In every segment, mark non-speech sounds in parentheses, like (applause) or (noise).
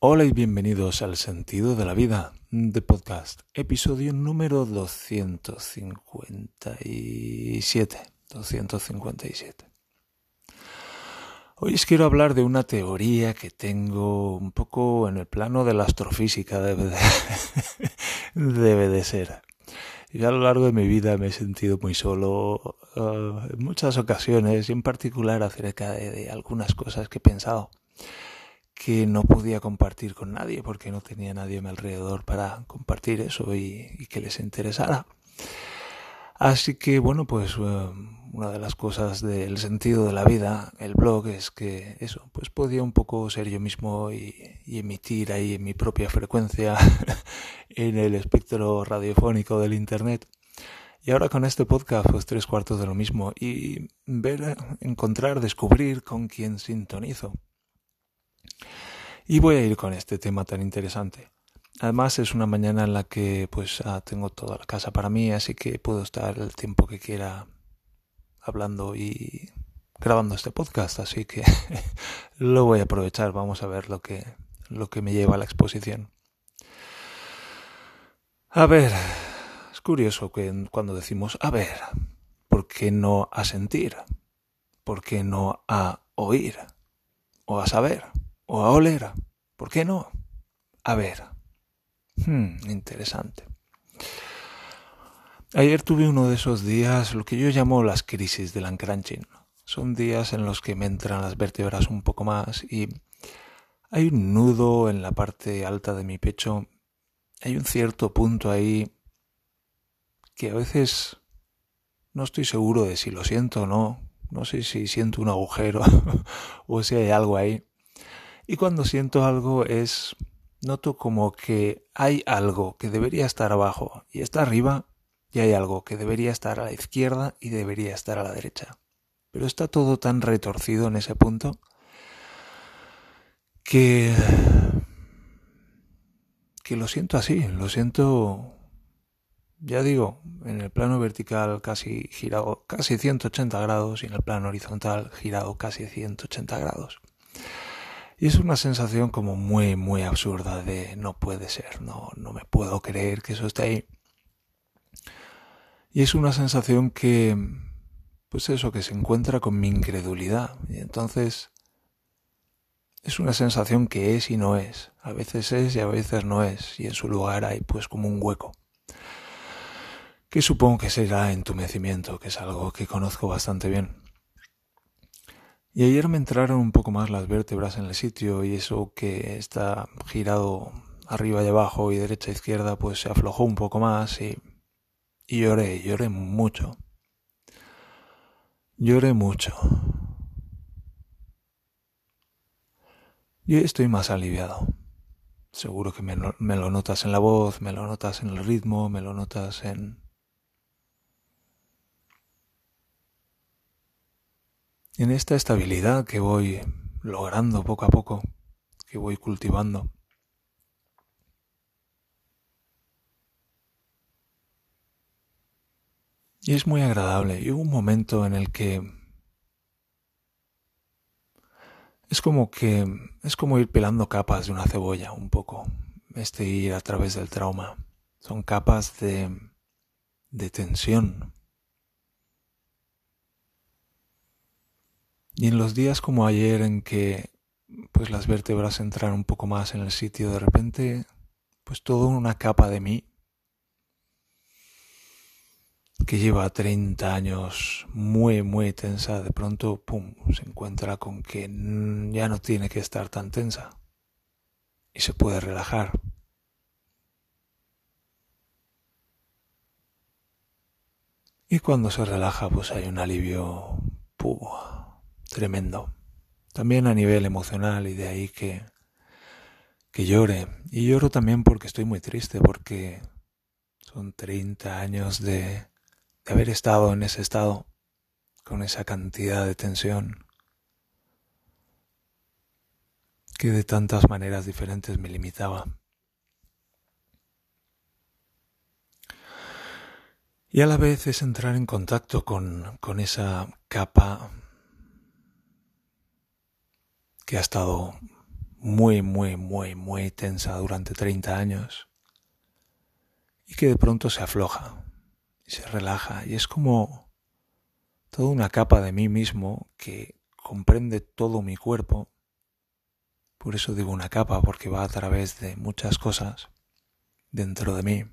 Hola y bienvenidos al Sentido de la Vida de Podcast, episodio número 257. 257. Hoy os quiero hablar de una teoría que tengo un poco en el plano de la astrofísica, debe de, (laughs) ser. Y a lo largo de mi vida me he sentido muy solo uh, en muchas ocasiones y en particular acerca de algunas cosas que he pensado que no podía compartir con nadie porque no tenía nadie a mi alrededor para compartir eso y, que les interesara. Así que bueno, pues uh, una de las cosas del sentido de la vida, el blog, es que eso, pues podía un poco ser yo mismo y, y emitir ahí en mi propia frecuencia (laughs) en el espectro radiofónico del Internet. Y ahora con este podcast, pues tres cuartos de lo mismo y ver, encontrar, descubrir con quién sintonizo. Y voy a ir con este tema tan interesante. Además es una mañana en la que pues ah, tengo toda la casa para mí, así que puedo estar el tiempo que quiera hablando y grabando este podcast, así que (laughs) lo voy a aprovechar, vamos a ver lo que lo que me lleva a la exposición. A ver, es curioso que cuando decimos a ver, ¿por qué no a sentir? ¿Por qué no a oír? ¿O a saber? O a oler. ¿Por qué no? A ver. Hmm, interesante. Ayer tuve uno de esos días, lo que yo llamo las crisis del uncrunching. Son días en los que me entran las vértebras un poco más y hay un nudo en la parte alta de mi pecho. Hay un cierto punto ahí que a veces no estoy seguro de si lo siento o no. No sé si siento un agujero (laughs) o si hay algo ahí. Y cuando siento algo es, noto como que hay algo que debería estar abajo y está arriba, y hay algo que debería estar a la izquierda y debería estar a la derecha. Pero está todo tan retorcido en ese punto que que lo siento así, lo siento ya digo, en el plano vertical casi girado casi 180 grados y en el plano horizontal girado casi 180 grados. Y es una sensación como muy, muy absurda de no puede ser, no, no me puedo creer que eso esté ahí. Y es una sensación que, pues eso, que se encuentra con mi incredulidad. Y entonces es una sensación que es y no es. A veces es y a veces no es. Y en su lugar hay pues como un hueco. Que supongo que será entumecimiento, que es algo que conozco bastante bien. Y ayer me entraron un poco más las vértebras en el sitio y eso que está girado arriba y abajo y derecha e izquierda pues se aflojó un poco más y, lloré, lloré mucho. Lloré mucho. Y estoy más aliviado. Seguro que me, me, lo notas en la voz, me lo notas en el ritmo, me lo notas en, en esta estabilidad que voy logrando poco a poco, que voy cultivando. Y es muy agradable. Y hubo un momento en el que es como que es como ir pelando capas de una cebolla un poco. Este ir a través del trauma. Son capas de, de tensión, Y en los días como ayer en que pues las vértebras entran un poco más en el sitio, de repente pues toda una capa de mí que lleva 30 años muy muy tensa, de pronto pum, se encuentra con que ya no tiene que estar tan tensa y se puede relajar. Y cuando se relaja, pues hay un alivio tremendo. También a nivel emocional y de ahí que, que llore. Y lloro también porque estoy muy triste, porque son 30 años de, de haber estado en ese estado, con esa cantidad de tensión, que de tantas maneras diferentes me limitaba. Y a la vez es entrar en contacto con, con esa capa que ha estado muy, muy, muy, muy tensa durante 30 años y que de pronto se afloja y se relaja y es como toda una capa de mí mismo que comprende todo mi cuerpo. Por eso digo una capa porque va a través de muchas cosas dentro de mí.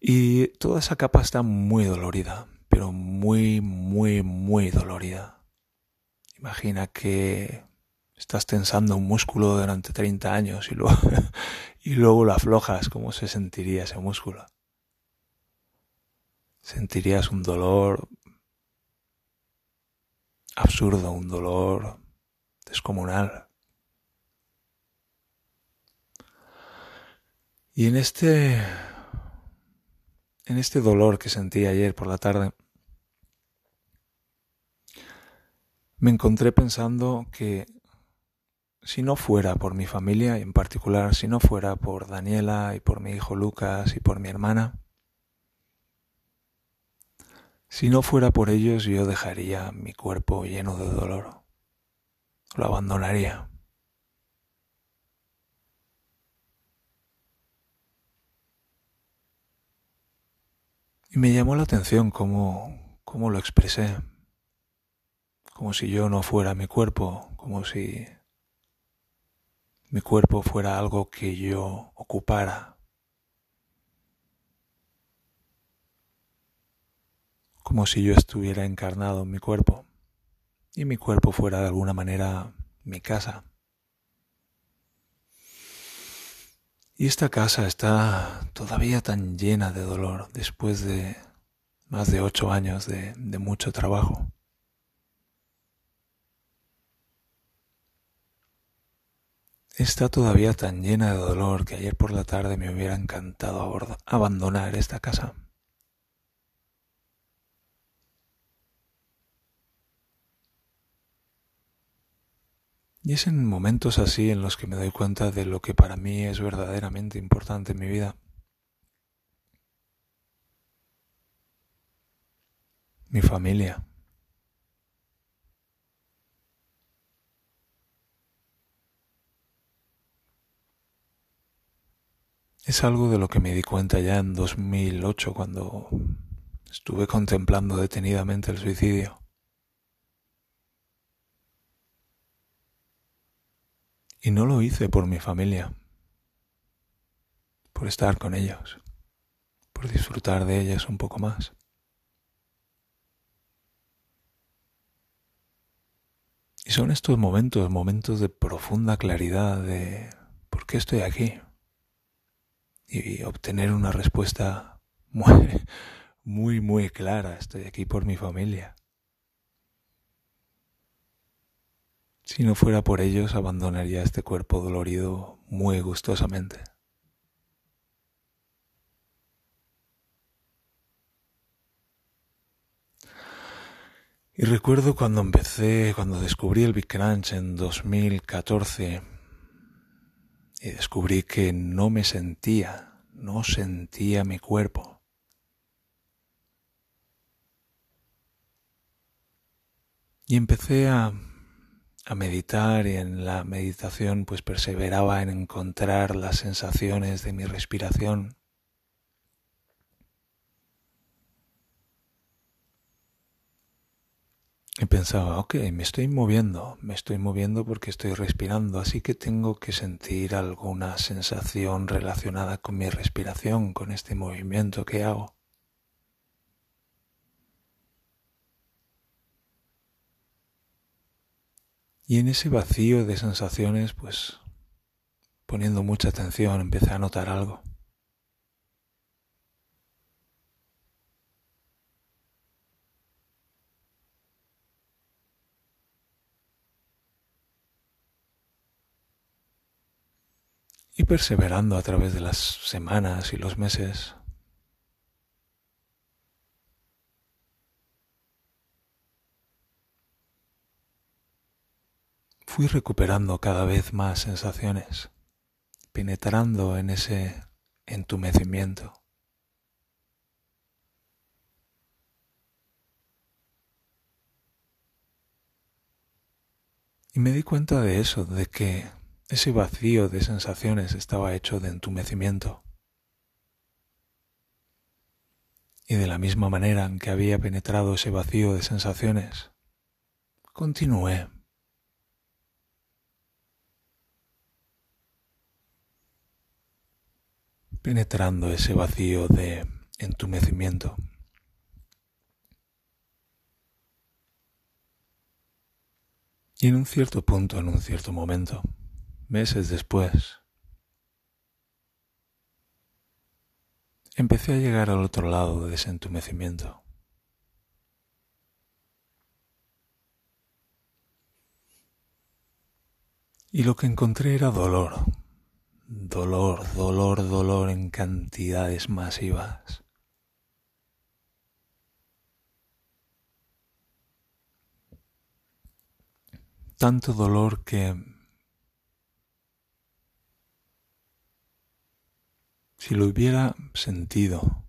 Y toda esa capa está muy dolorida, pero muy, muy, muy dolorida. Imagina que estás tensando un músculo durante 30 años y luego, (laughs) y luego lo aflojas, ¿cómo se sentiría ese músculo? Sentirías un dolor absurdo, un dolor descomunal. Y en este en este dolor que sentí ayer por la tarde, me encontré pensando que si no fuera por mi familia, y en particular si no fuera por Daniela y por mi hijo Lucas y por mi hermana, si no fuera por ellos yo dejaría mi cuerpo lleno de dolor, lo abandonaría. Y me llamó la atención cómo, cómo lo expresé, como si yo no fuera mi cuerpo, como si mi cuerpo fuera algo que yo ocupara. Como si yo estuviera encarnado en mi cuerpo y mi cuerpo fuera de alguna manera mi casa. Y esta casa está todavía tan llena de dolor después de más de ocho años de, de mucho trabajo. Está todavía tan llena de dolor que ayer por la tarde me hubiera encantado abandonar esta casa. Y es en momentos así en los que me doy cuenta de lo que para mí es verdaderamente importante en mi vida. Mi familia. Es algo de lo que me di cuenta ya en 2008 cuando estuve contemplando detenidamente el suicidio. Y no lo hice por mi familia, por estar con ellos, por disfrutar de ellos un poco más. Y son estos momentos, momentos de profunda claridad de ¿por qué estoy aquí? Y obtener una respuesta muy, (laughs) muy, muy clara, estoy aquí por mi familia. Si no fuera por ellos, abandonaría este cuerpo dolorido muy gustosamente. Y recuerdo cuando empecé, cuando descubrí el Big Crunch en 2014, y descubrí que no me sentía, no sentía mi cuerpo. Y empecé a a meditar y en la meditación pues perseveraba en encontrar las sensaciones de mi respiración. Y pensaba, ok, me estoy moviendo, me estoy moviendo porque estoy respirando, así que tengo que sentir alguna sensación relacionada con mi respiración, con este movimiento que hago. Y en ese vacío de sensaciones, pues poniendo mucha atención, empecé a notar algo. Y perseverando a través de las semanas y los meses, fui recuperando cada vez más sensaciones, penetrando en ese entumecimiento. Y me di cuenta de eso, de que ese vacío de sensaciones estaba hecho de entumecimiento. Y de la misma manera en que había penetrado ese vacío de sensaciones, continué. penetrando ese vacío de entumecimiento. Y en un cierto punto, en un cierto momento, meses después, empecé a llegar al otro lado de ese entumecimiento. Y lo que encontré era dolor, dolor, dolor, dolor en cantidades masivas. Tanto dolor que si lo hubiera sentido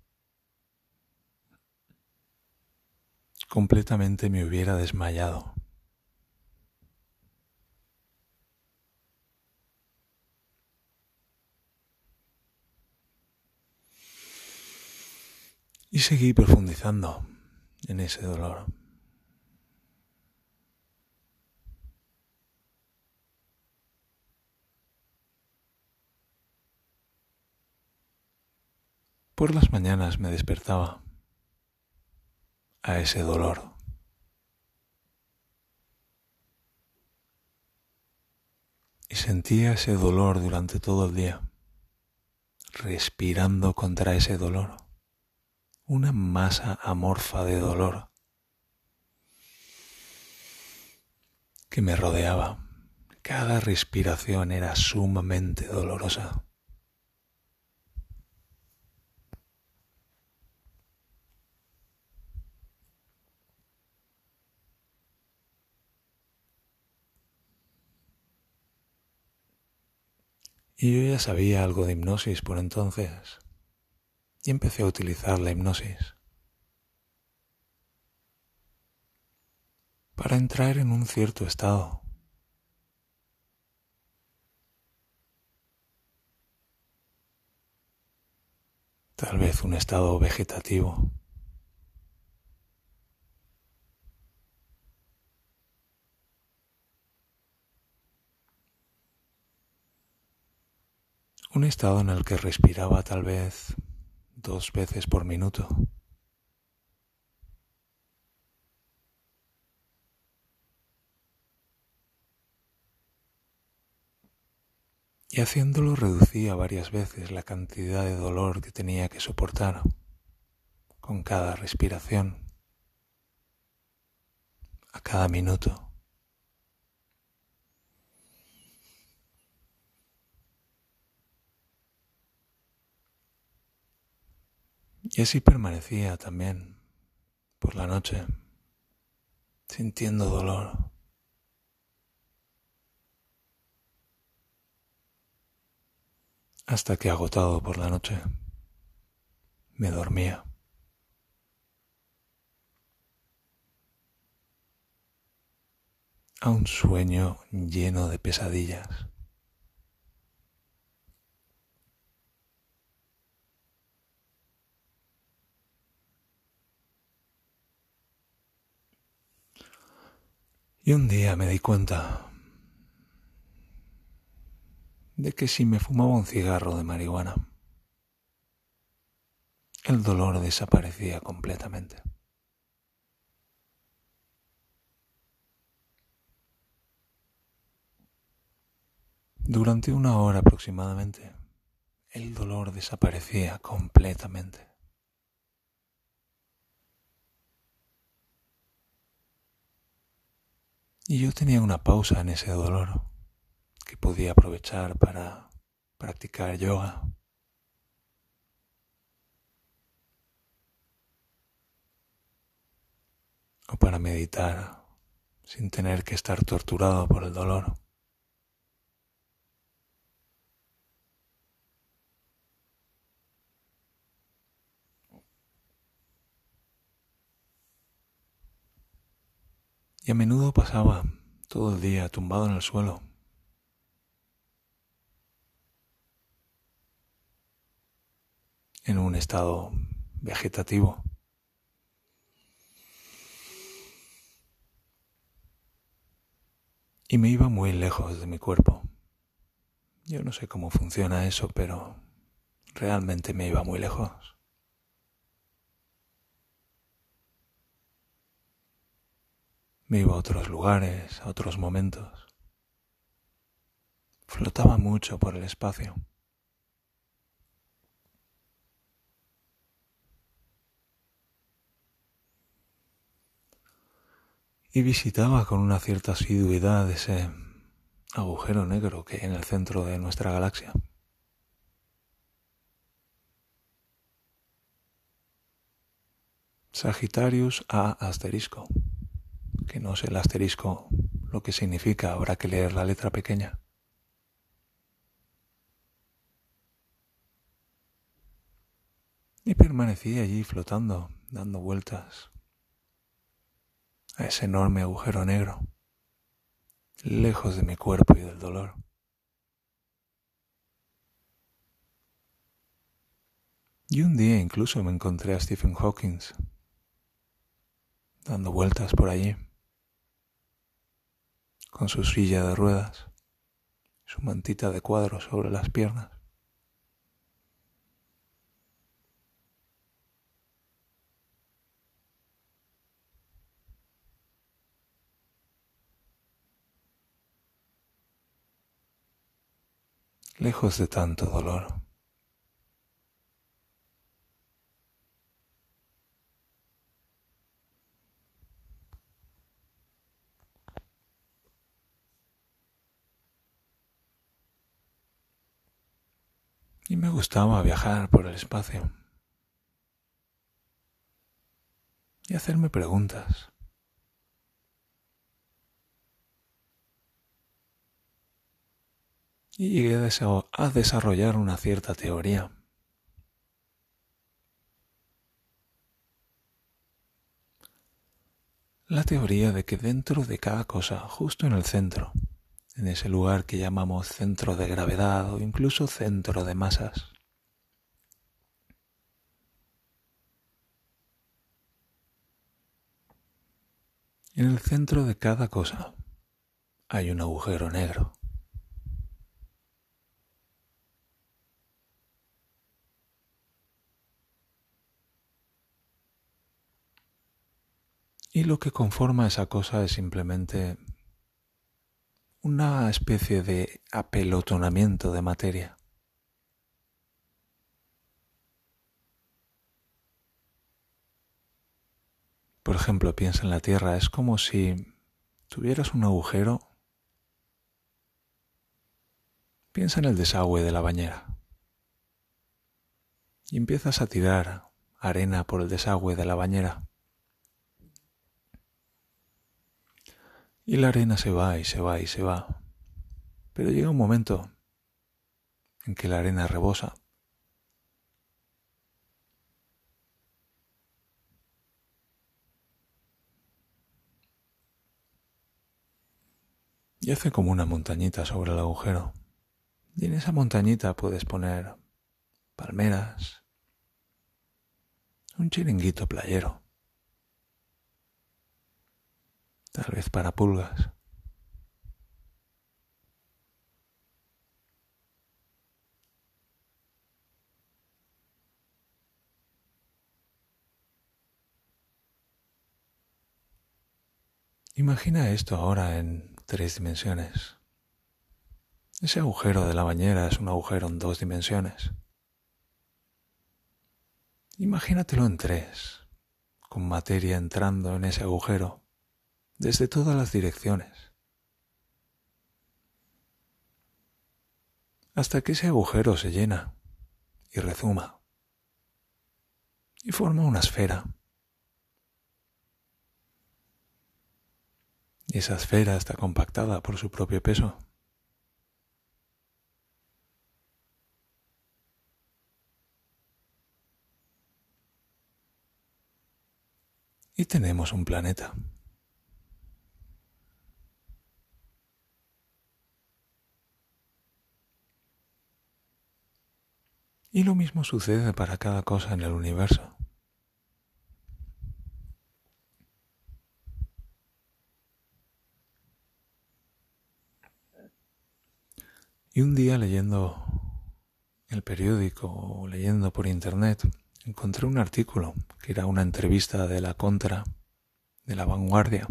completamente me hubiera desmayado. Y seguí profundizando en ese dolor. Por las mañanas me despertaba a ese dolor. Y sentía ese dolor durante todo el día, respirando contra ese dolor una masa amorfa de dolor que me rodeaba. Cada respiración era sumamente dolorosa. Y yo ya sabía algo de hipnosis por entonces y empecé a utilizar la hipnosis para entrar en un cierto estado. Tal vez un estado vegetativo. Un estado en el que respiraba tal vez dos veces por minuto. Y haciéndolo reducía varias veces la cantidad de dolor que tenía que soportar con cada respiración, a cada minuto. Y así permanecía también por la noche, sintiendo dolor. Hasta que agotado por la noche, me dormía. a un sueño lleno de pesadillas. Y un día me di cuenta de que si me fumaba un cigarro de marihuana, el dolor desaparecía completamente. Durante una hora aproximadamente, el dolor desaparecía completamente. Y yo tenía una pausa en ese dolor que podía aprovechar para practicar yoga. O para meditar sin tener que estar torturado por el dolor. Y a menudo pasaba todo el día tumbado en el suelo. en un estado vegetativo. Y me iba muy lejos de mi cuerpo. Yo no sé cómo funciona eso, pero realmente me iba muy lejos. Me iba a otros lugares, a otros momentos. Flotaba mucho por el espacio. Y visitaba con una cierta asiduidad ese agujero negro que hay en el centro de nuestra galaxia. Sagitarius A asterisco que no sé el asterisco lo que significa, habrá que leer la letra pequeña. Y permanecí allí flotando, dando vueltas a ese enorme agujero negro, lejos de mi cuerpo y del dolor. Y un día incluso me encontré a Stephen Hawking dando vueltas por allí con su silla de ruedas, su mantita de cuadros sobre las piernas. lejos de tanto dolor. Y me gustaba viajar por el espacio y hacerme preguntas. Y llegué a desarrollar una cierta teoría. La teoría de que dentro de cada cosa, justo en el centro, en ese lugar que llamamos centro de gravedad o incluso centro de masas. En el centro de cada cosa hay un agujero negro. Y lo que conforma esa cosa es simplemente una especie de apelotonamiento de materia. Por ejemplo, piensa en la Tierra, es como si tuvieras un agujero. Piensa en el desagüe de la bañera. Y empiezas a tirar arena por el desagüe de la bañera. Y la arena se va y se va y se va. Pero llega un momento en que la arena rebosa. Y hace como una montañita sobre el agujero. Y en esa montañita puedes poner palmeras, un chiringuito playero. Tal vez para pulgas. Imagina esto ahora en tres dimensiones. Ese agujero de la bañera es un agujero en dos dimensiones. Imagínatelo en tres, con materia entrando en ese agujero desde todas las direcciones, hasta que ese agujero se llena y rezuma y forma una esfera. Y esa esfera está compactada por su propio peso. Y tenemos un planeta. Y lo mismo sucede para cada cosa en el universo. Y un día leyendo el periódico o leyendo por internet, encontré un artículo que era una entrevista de la contra, de la vanguardia.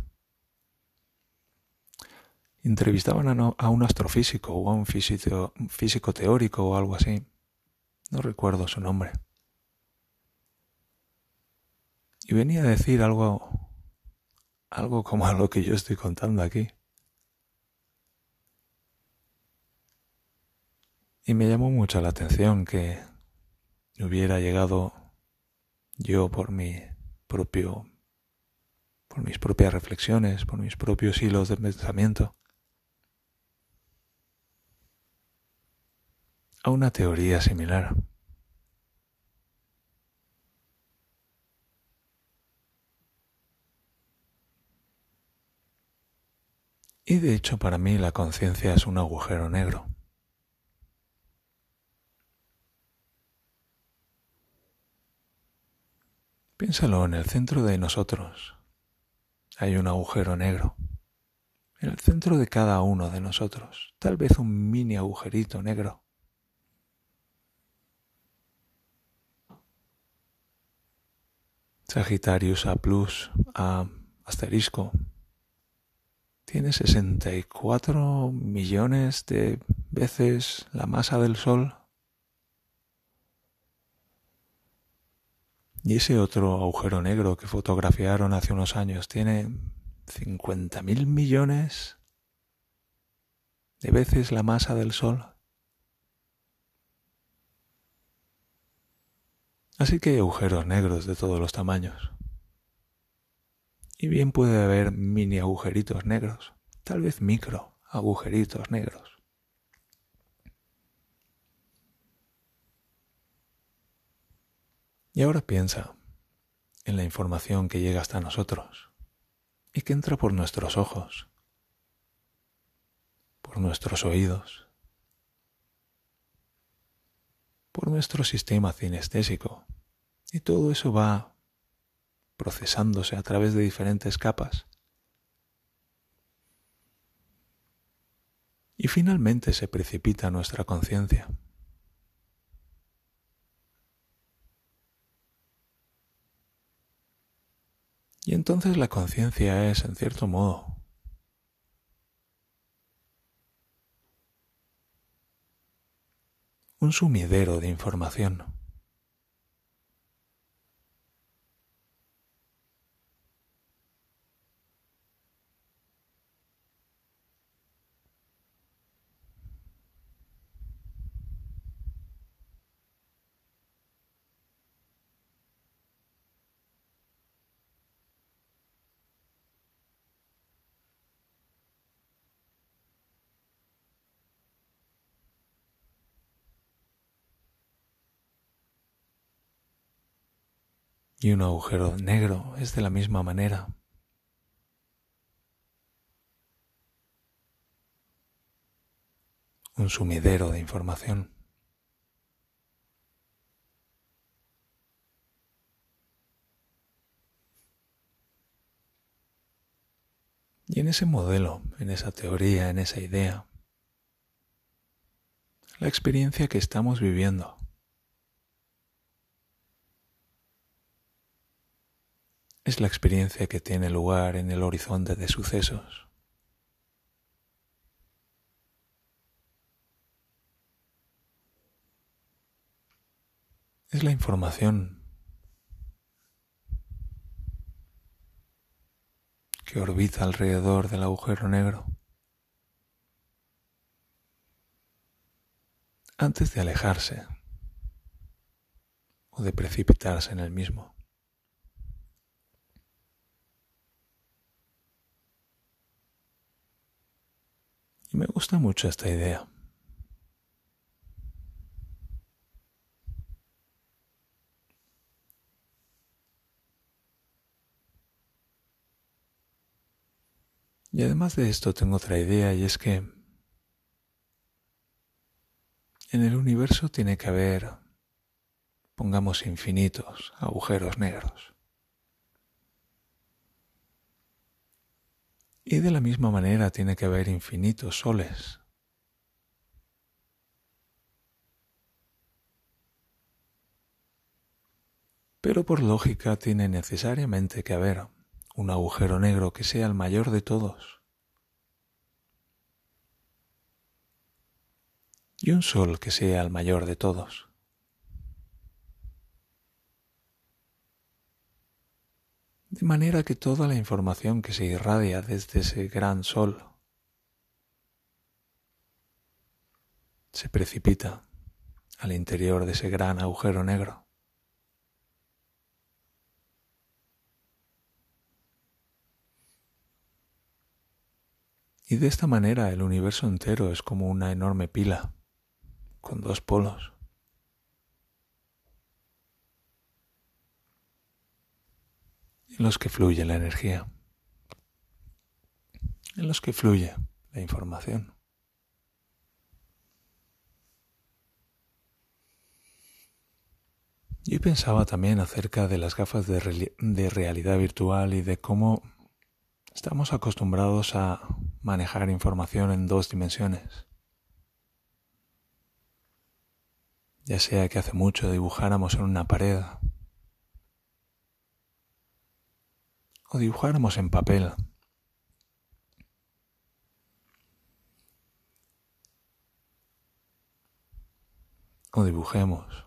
Entrevistaban a, un astrofísico o a un físico, físico teórico o algo así. No recuerdo su nombre. Y venía a decir algo, algo como a lo que yo estoy contando aquí. Y me llamó mucho la atención que hubiera llegado yo por mi propio por mis propias reflexiones, por mis propios hilos de pensamiento a una teoría similar. Y de hecho para mí la conciencia es un agujero negro. Piénsalo, en el centro de nosotros hay un agujero negro. En el centro de cada uno de nosotros, tal vez un mini agujerito negro. Sagitarius A plus A asterisco tiene 64 millones de veces la masa del Sol Y ese otro agujero negro que fotografiaron hace unos años tiene 50 mil millones de veces la masa del Sol. Así que hay agujeros negros de todos los tamaños. Y bien puede haber mini agujeritos negros, tal vez micro agujeritos negros. Y ahora piensa en la información que llega hasta nosotros y que entra por nuestros ojos, por nuestros oídos, por nuestro sistema cinestésico. Y todo eso va procesándose a través de diferentes capas. Y finalmente se precipita nuestra conciencia. Y entonces la conciencia es, en cierto modo, un sumidero de información. Y un agujero negro es de la misma manera. Un sumidero de información. Y en ese modelo, en esa teoría, en esa idea, la experiencia que estamos viviendo es la experiencia que tiene lugar en el horizonte de sucesos. Es la información que orbita alrededor del agujero negro antes de alejarse o de precipitarse en el mismo. Y me gusta mucho esta idea. Y además de esto tengo otra idea y es que en el universo tiene que haber pongamos infinitos agujeros negros. Y de la misma manera tiene que haber infinitos soles. Pero por lógica tiene necesariamente que haber un agujero negro que sea el mayor de todos. Y un sol que sea el mayor de todos. De manera que toda la información que se irradia desde ese gran sol se precipita al interior de ese gran agujero negro. Y de esta manera el universo entero es como una enorme pila con dos polos. En los que fluye la energía, en los que fluye la información. Yo pensaba también acerca de las gafas de, de, realidad virtual y de cómo estamos acostumbrados a manejar información en dos dimensiones. Ya sea que hace mucho dibujáramos en una pared o dibujáramos en papel. O dibujemos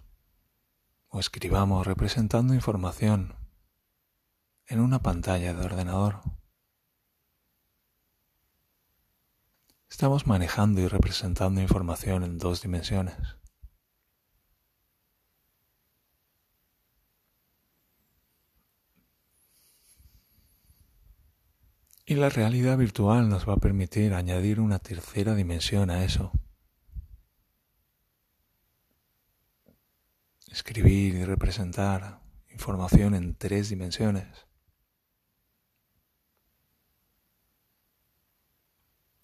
o escribamos representando información en una pantalla de ordenador. Estamos manejando y representando información en dos dimensiones. Y la realidad virtual nos va a permitir añadir una tercera dimensión a eso. Escribir y representar información en tres dimensiones.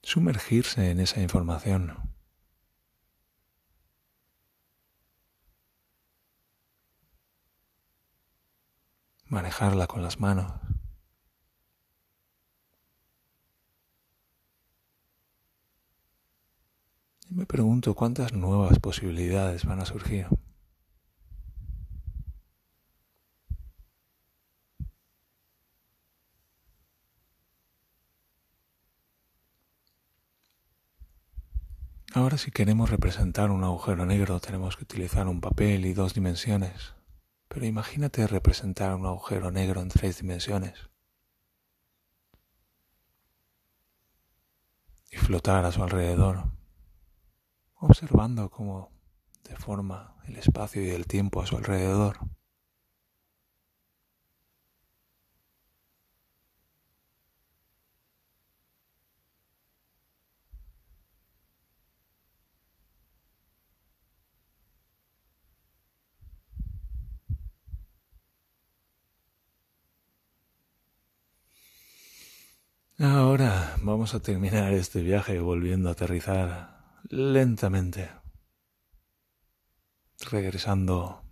Sumergirse en esa información. Manejarla con las manos. Me pregunto cuántas nuevas posibilidades van a surgir. Ahora si queremos representar un agujero negro tenemos que utilizar un papel y dos dimensiones. Pero imagínate representar un agujero negro en tres dimensiones. Y flotar a su alrededor observando cómo deforma el espacio y el tiempo a su alrededor. Ahora vamos a terminar este viaje volviendo a aterrizar lentamente, regresando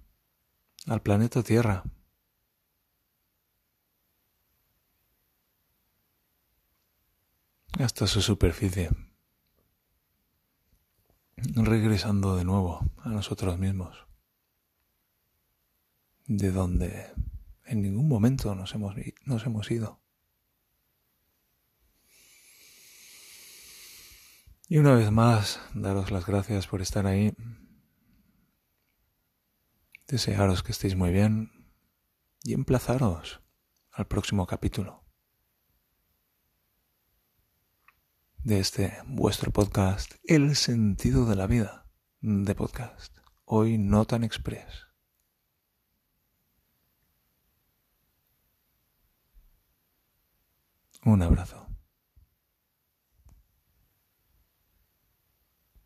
al planeta Tierra. hasta su superficie, regresando de nuevo a nosotros mismos, de donde en ningún momento nos hemos, nos hemos ido. Y una vez más, daros las gracias por estar ahí. Desearos que estéis muy bien y emplazaros al próximo capítulo de este vuestro podcast, El sentido de la vida de podcast, hoy no tan express. Un abrazo.